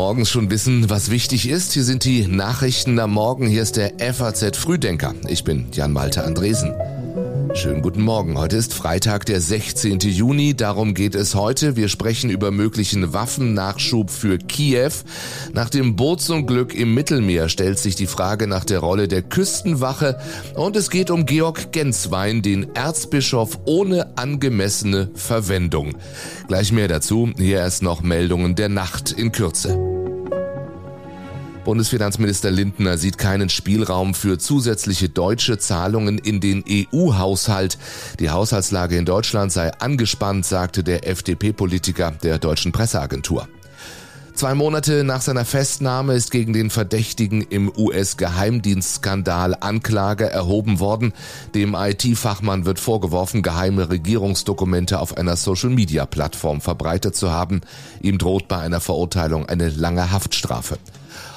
morgens schon wissen, was wichtig ist. Hier sind die Nachrichten am Morgen. Hier ist der FAZ Frühdenker. Ich bin Jan Malte Andresen. Schönen guten Morgen. Heute ist Freitag, der 16. Juni. Darum geht es heute. Wir sprechen über möglichen Waffennachschub für Kiew. Nach dem Bootsunglück im Mittelmeer stellt sich die Frage nach der Rolle der Küstenwache. Und es geht um Georg Genswein, den Erzbischof ohne angemessene Verwendung. Gleich mehr dazu. Hier erst noch Meldungen der Nacht in Kürze. Bundesfinanzminister Lindner sieht keinen Spielraum für zusätzliche deutsche Zahlungen in den EU-Haushalt. Die Haushaltslage in Deutschland sei angespannt, sagte der FDP-Politiker der deutschen Presseagentur. Zwei Monate nach seiner Festnahme ist gegen den Verdächtigen im US-Geheimdienstskandal Anklage erhoben worden. Dem IT-Fachmann wird vorgeworfen, geheime Regierungsdokumente auf einer Social-Media-Plattform verbreitet zu haben. Ihm droht bei einer Verurteilung eine lange Haftstrafe.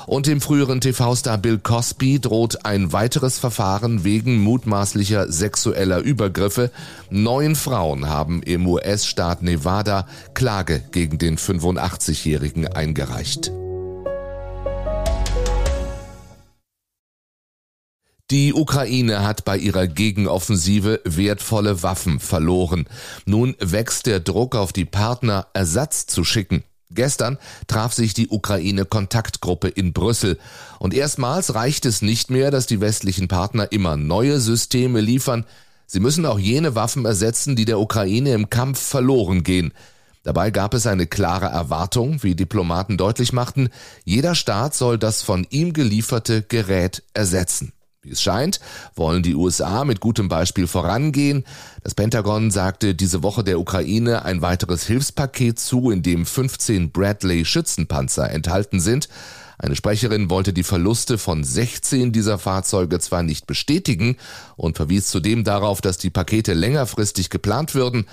Und dem früheren TV-Star Bill Cosby droht ein weiteres Verfahren wegen mutmaßlicher sexueller Übergriffe. Neun Frauen haben im US-Staat Nevada Klage gegen den 85-Jährigen eingereicht. Die Ukraine hat bei ihrer Gegenoffensive wertvolle Waffen verloren. Nun wächst der Druck auf die Partner, Ersatz zu schicken. Gestern traf sich die Ukraine-Kontaktgruppe in Brüssel und erstmals reicht es nicht mehr, dass die westlichen Partner immer neue Systeme liefern, sie müssen auch jene Waffen ersetzen, die der Ukraine im Kampf verloren gehen. Dabei gab es eine klare Erwartung, wie Diplomaten deutlich machten, jeder Staat soll das von ihm gelieferte Gerät ersetzen. Wie es scheint, wollen die USA mit gutem Beispiel vorangehen. Das Pentagon sagte diese Woche der Ukraine ein weiteres Hilfspaket zu, in dem 15 Bradley Schützenpanzer enthalten sind. Eine Sprecherin wollte die Verluste von 16 dieser Fahrzeuge zwar nicht bestätigen und verwies zudem darauf, dass die Pakete längerfristig geplant würden,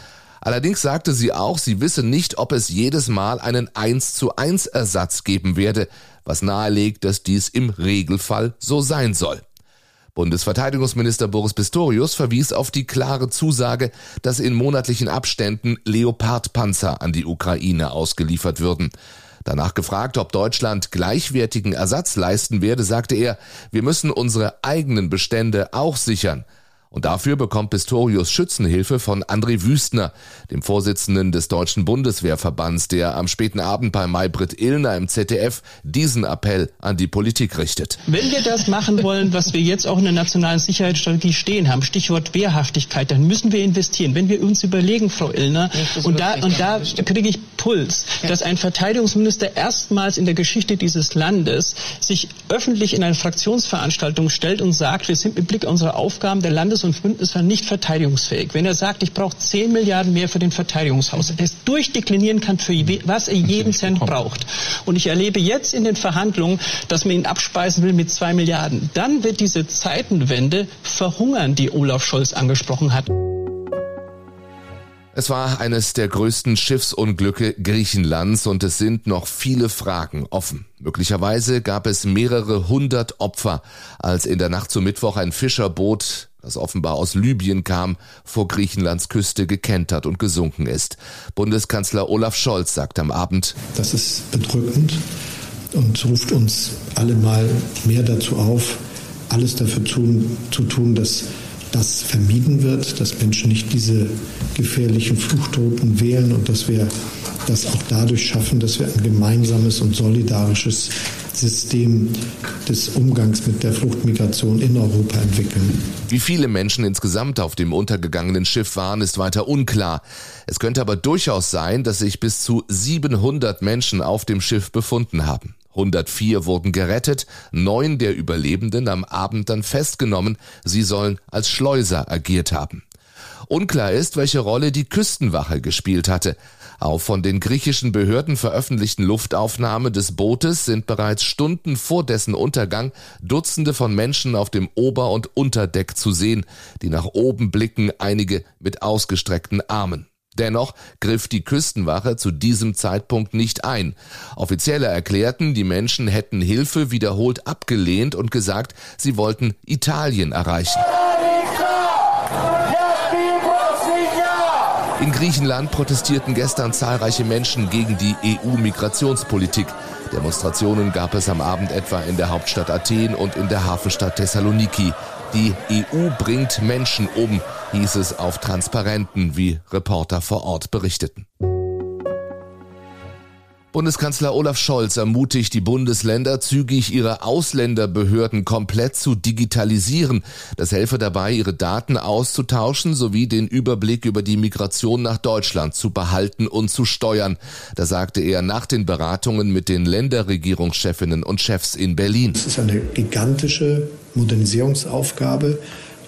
Allerdings sagte sie auch, sie wisse nicht, ob es jedes Mal einen 1 zu 1 Ersatz geben werde, was nahelegt, dass dies im Regelfall so sein soll. Bundesverteidigungsminister Boris Pistorius verwies auf die klare Zusage, dass in monatlichen Abständen Leopardpanzer an die Ukraine ausgeliefert würden. Danach gefragt, ob Deutschland gleichwertigen Ersatz leisten werde, sagte er, wir müssen unsere eigenen Bestände auch sichern. Und dafür bekommt Pistorius Schützenhilfe von André Wüstner, dem Vorsitzenden des Deutschen Bundeswehrverbands, der am späten Abend bei Maybrit Illner im ZDF diesen Appell an die Politik richtet. Wenn wir das machen wollen, was wir jetzt auch in der nationalen Sicherheitsstrategie stehen haben, Stichwort Wehrhaftigkeit, dann müssen wir investieren. Wenn wir uns überlegen, Frau Illner, und da, und da kriege ich Puls, dass ein Verteidigungsminister erstmals in der Geschichte dieses Landes sich öffentlich in eine Fraktionsveranstaltung stellt und sagt, wir sind mit Blick auf unsere Aufgaben der Landes- und Bündnisland nicht verteidigungsfähig. Wenn er sagt, ich brauche 10 Milliarden mehr für den Verteidigungshaushalt, es durchdeklinieren kann, für was er jeden Cent braucht. Und ich erlebe jetzt in den Verhandlungen, dass man ihn abspeisen will mit 2 Milliarden. Dann wird diese Zeitenwende verhungern, die Olaf Scholz angesprochen hat. Es war eines der größten Schiffsunglücke Griechenlands und es sind noch viele Fragen offen. Möglicherweise gab es mehrere hundert Opfer, als in der Nacht zum Mittwoch ein Fischerboot, das offenbar aus Libyen kam, vor Griechenlands Küste gekentert und gesunken ist. Bundeskanzler Olaf Scholz sagt am Abend, Das ist bedrückend und ruft uns alle mal mehr dazu auf, alles dafür tun, zu tun, dass das vermieden wird, dass Menschen nicht diese gefährlichen Fluchtrouten wählen und dass wir das auch dadurch schaffen, dass wir ein gemeinsames und solidarisches System des Umgangs mit der Fluchtmigration in Europa entwickeln. Wie viele Menschen insgesamt auf dem untergegangenen Schiff waren, ist weiter unklar. Es könnte aber durchaus sein, dass sich bis zu 700 Menschen auf dem Schiff befunden haben. 104 wurden gerettet, neun der Überlebenden am Abend dann festgenommen. Sie sollen als Schleuser agiert haben. Unklar ist, welche Rolle die Küstenwache gespielt hatte. Auf von den griechischen Behörden veröffentlichten Luftaufnahme des Bootes sind bereits Stunden vor dessen Untergang Dutzende von Menschen auf dem Ober- und Unterdeck zu sehen, die nach oben blicken, einige mit ausgestreckten Armen. Dennoch griff die Küstenwache zu diesem Zeitpunkt nicht ein. Offizielle erklärten, die Menschen hätten Hilfe wiederholt abgelehnt und gesagt, sie wollten Italien erreichen. In Griechenland protestierten gestern zahlreiche Menschen gegen die EU-Migrationspolitik. Demonstrationen gab es am Abend etwa in der Hauptstadt Athen und in der Hafenstadt Thessaloniki. Die EU bringt Menschen um, hieß es auf Transparenten, wie Reporter vor Ort berichteten. Bundeskanzler Olaf Scholz ermutigt die Bundesländer, zügig ihre Ausländerbehörden komplett zu digitalisieren. Das helfe dabei, ihre Daten auszutauschen sowie den Überblick über die Migration nach Deutschland zu behalten und zu steuern. Da sagte er nach den Beratungen mit den Länderregierungschefinnen und Chefs in Berlin. Es ist eine gigantische Modernisierungsaufgabe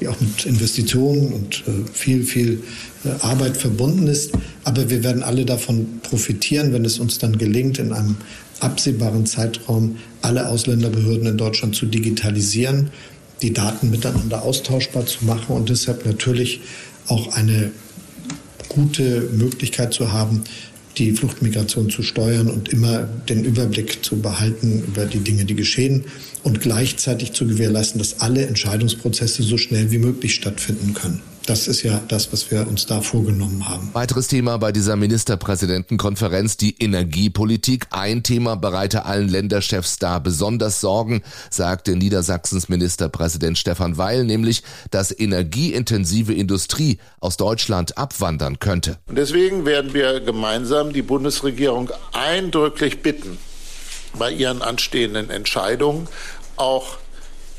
die auch mit Investitionen und äh, viel, viel äh, Arbeit verbunden ist. Aber wir werden alle davon profitieren, wenn es uns dann gelingt, in einem absehbaren Zeitraum alle Ausländerbehörden in Deutschland zu digitalisieren, die Daten miteinander austauschbar zu machen und deshalb natürlich auch eine gute Möglichkeit zu haben, die Fluchtmigration zu steuern und immer den Überblick zu behalten über die Dinge, die geschehen und gleichzeitig zu gewährleisten, dass alle Entscheidungsprozesse so schnell wie möglich stattfinden können. Das ist ja das, was wir uns da vorgenommen haben. Weiteres Thema bei dieser Ministerpräsidentenkonferenz, die Energiepolitik. Ein Thema bereite allen Länderchefs da besonders Sorgen, sagte Niedersachsens Ministerpräsident Stefan Weil, nämlich, dass energieintensive Industrie aus Deutschland abwandern könnte. Und deswegen werden wir gemeinsam die Bundesregierung eindrücklich bitten, bei ihren anstehenden Entscheidungen auch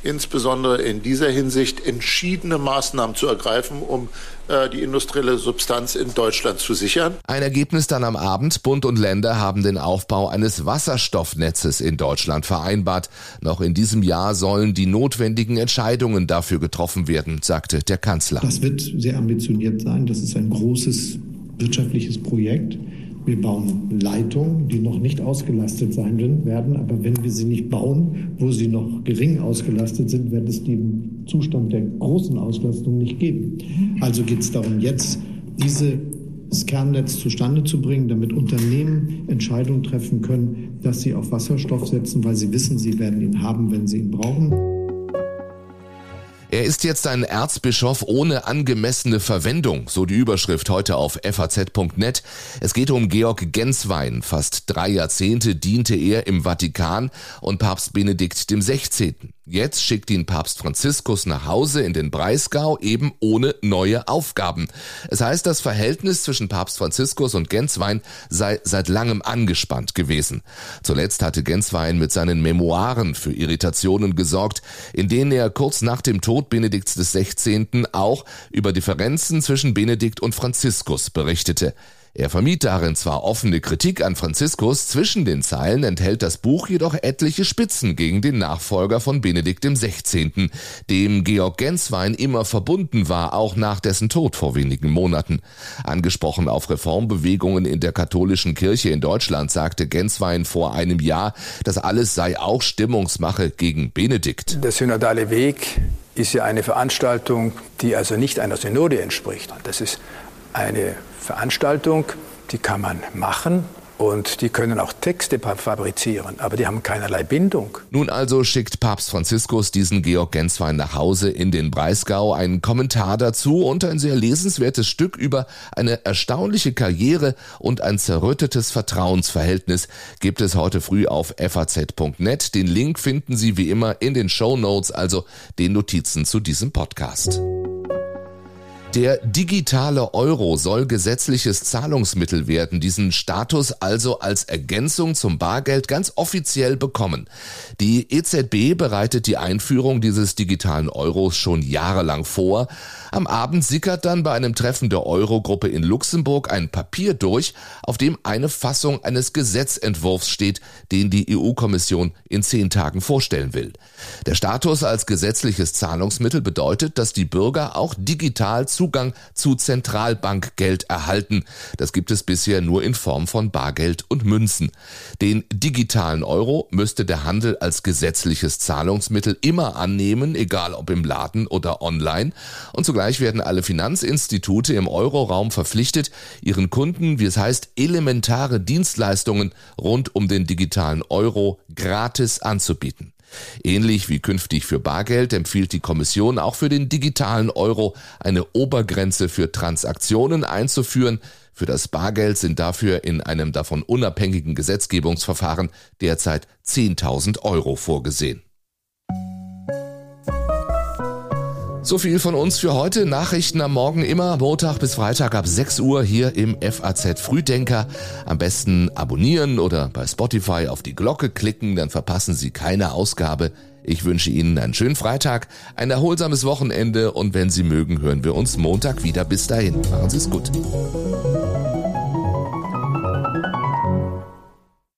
insbesondere in dieser Hinsicht entschiedene Maßnahmen zu ergreifen, um äh, die industrielle Substanz in Deutschland zu sichern. Ein Ergebnis dann am Abend. Bund und Länder haben den Aufbau eines Wasserstoffnetzes in Deutschland vereinbart. Noch in diesem Jahr sollen die notwendigen Entscheidungen dafür getroffen werden, sagte der Kanzler. Das wird sehr ambitioniert sein. Das ist ein großes wirtschaftliches Projekt. Wir bauen Leitungen, die noch nicht ausgelastet sein werden. Aber wenn wir sie nicht bauen, wo sie noch gering ausgelastet sind, wird es den Zustand der großen Auslastung nicht geben. Also geht es darum, jetzt diese das Kernnetz zustande zu bringen, damit Unternehmen Entscheidungen treffen können, dass sie auf Wasserstoff setzen, weil sie wissen, sie werden ihn haben, wenn sie ihn brauchen. Er ist jetzt ein Erzbischof ohne angemessene Verwendung, so die Überschrift heute auf faz.net. Es geht um Georg Genswein. Fast drei Jahrzehnte diente er im Vatikan und Papst Benedikt dem 16. Jetzt schickt ihn Papst Franziskus nach Hause in den Breisgau eben ohne neue Aufgaben. Es heißt, das Verhältnis zwischen Papst Franziskus und Genswein sei seit langem angespannt gewesen. Zuletzt hatte Genswein mit seinen Memoiren für Irritationen gesorgt, in denen er kurz nach dem Tod Benedikts 16. auch über Differenzen zwischen Benedikt und Franziskus berichtete. Er vermied darin zwar offene Kritik an Franziskus, zwischen den Zeilen enthält das Buch jedoch etliche Spitzen gegen den Nachfolger von Benedikt XVI., dem Georg Genswein immer verbunden war, auch nach dessen Tod vor wenigen Monaten. Angesprochen auf Reformbewegungen in der katholischen Kirche in Deutschland sagte Genswein vor einem Jahr, das alles sei auch Stimmungsmache gegen Benedikt. Der synodale Weg ist ja eine Veranstaltung, die also nicht einer Synode entspricht. Das ist eine Veranstaltung, die kann man machen, und die können auch Texte fabrizieren, aber die haben keinerlei Bindung. Nun also schickt Papst Franziskus diesen Georg Genswein nach Hause in den Breisgau, einen Kommentar dazu und ein sehr lesenswertes Stück über eine erstaunliche Karriere und ein zerrüttetes Vertrauensverhältnis gibt es heute früh auf faz.net. Den Link finden Sie wie immer in den Show Notes, also den Notizen zu diesem Podcast. Der digitale Euro soll gesetzliches Zahlungsmittel werden, diesen Status also als Ergänzung zum Bargeld ganz offiziell bekommen. Die EZB bereitet die Einführung dieses digitalen Euros schon jahrelang vor. Am Abend sickert dann bei einem Treffen der Eurogruppe in Luxemburg ein Papier durch, auf dem eine Fassung eines Gesetzentwurfs steht, den die EU-Kommission in zehn Tagen vorstellen will. Der Status als gesetzliches Zahlungsmittel bedeutet, dass die Bürger auch digital zu Zugang zu Zentralbankgeld erhalten. Das gibt es bisher nur in Form von Bargeld und Münzen. Den digitalen Euro müsste der Handel als gesetzliches Zahlungsmittel immer annehmen, egal ob im Laden oder online. Und zugleich werden alle Finanzinstitute im Euroraum verpflichtet, ihren Kunden, wie es heißt, elementare Dienstleistungen rund um den digitalen Euro gratis anzubieten. Ähnlich wie künftig für Bargeld empfiehlt die Kommission auch für den digitalen Euro eine Obergrenze für Transaktionen einzuführen. Für das Bargeld sind dafür in einem davon unabhängigen Gesetzgebungsverfahren derzeit 10.000 Euro vorgesehen. So viel von uns für heute. Nachrichten am Morgen immer Montag bis Freitag ab 6 Uhr hier im FAZ Frühdenker. Am besten abonnieren oder bei Spotify auf die Glocke klicken, dann verpassen Sie keine Ausgabe. Ich wünsche Ihnen einen schönen Freitag, ein erholsames Wochenende und wenn Sie mögen, hören wir uns Montag wieder. Bis dahin, machen Sie es gut.